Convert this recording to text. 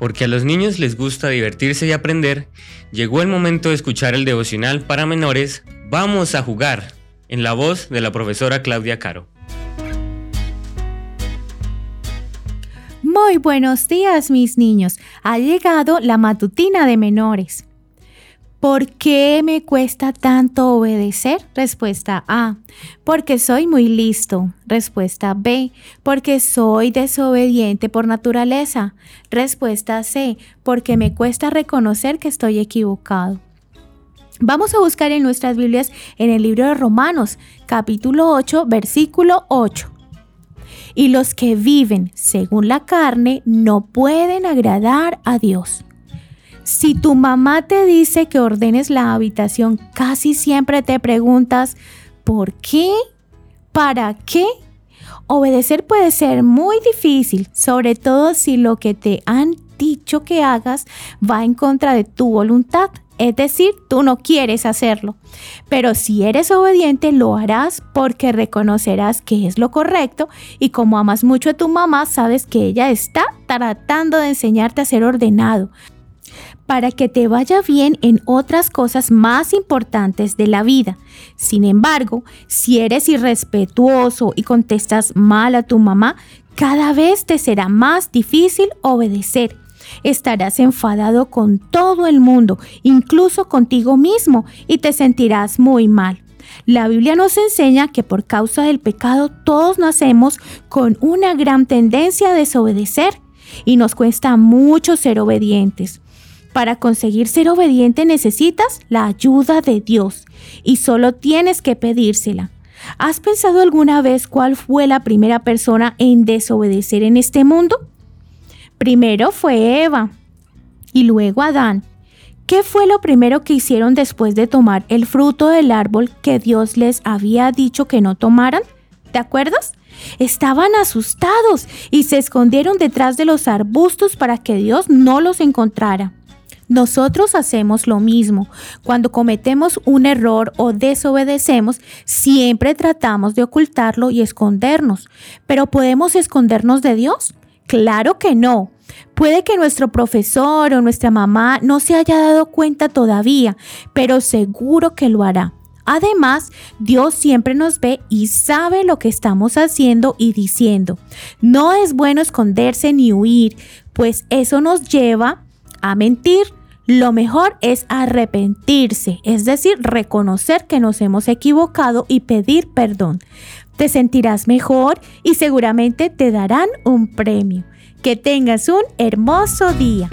porque a los niños les gusta divertirse y aprender, llegó el momento de escuchar el devocional para menores Vamos a jugar, en la voz de la profesora Claudia Caro. Muy buenos días mis niños, ha llegado la matutina de menores. ¿Por qué me cuesta tanto obedecer? Respuesta A. Porque soy muy listo. Respuesta B. Porque soy desobediente por naturaleza. Respuesta C. Porque me cuesta reconocer que estoy equivocado. Vamos a buscar en nuestras Biblias en el libro de Romanos, capítulo 8, versículo 8. Y los que viven según la carne no pueden agradar a Dios. Si tu mamá te dice que ordenes la habitación, casi siempre te preguntas, ¿por qué? ¿Para qué? Obedecer puede ser muy difícil, sobre todo si lo que te han dicho que hagas va en contra de tu voluntad. Es decir, tú no quieres hacerlo. Pero si eres obediente, lo harás porque reconocerás que es lo correcto y como amas mucho a tu mamá, sabes que ella está tratando de enseñarte a ser ordenado, para que te vaya bien en otras cosas más importantes de la vida. Sin embargo, si eres irrespetuoso y contestas mal a tu mamá, cada vez te será más difícil obedecer. Estarás enfadado con todo el mundo, incluso contigo mismo, y te sentirás muy mal. La Biblia nos enseña que por causa del pecado todos nacemos con una gran tendencia a desobedecer y nos cuesta mucho ser obedientes. Para conseguir ser obediente necesitas la ayuda de Dios y solo tienes que pedírsela. ¿Has pensado alguna vez cuál fue la primera persona en desobedecer en este mundo? Primero fue Eva y luego Adán. ¿Qué fue lo primero que hicieron después de tomar el fruto del árbol que Dios les había dicho que no tomaran? ¿Te acuerdas? Estaban asustados y se escondieron detrás de los arbustos para que Dios no los encontrara. Nosotros hacemos lo mismo. Cuando cometemos un error o desobedecemos, siempre tratamos de ocultarlo y escondernos. ¿Pero podemos escondernos de Dios? Claro que no. Puede que nuestro profesor o nuestra mamá no se haya dado cuenta todavía, pero seguro que lo hará. Además, Dios siempre nos ve y sabe lo que estamos haciendo y diciendo. No es bueno esconderse ni huir, pues eso nos lleva a mentir, lo mejor es arrepentirse, es decir, reconocer que nos hemos equivocado y pedir perdón. Te sentirás mejor y seguramente te darán un premio. Que tengas un hermoso día.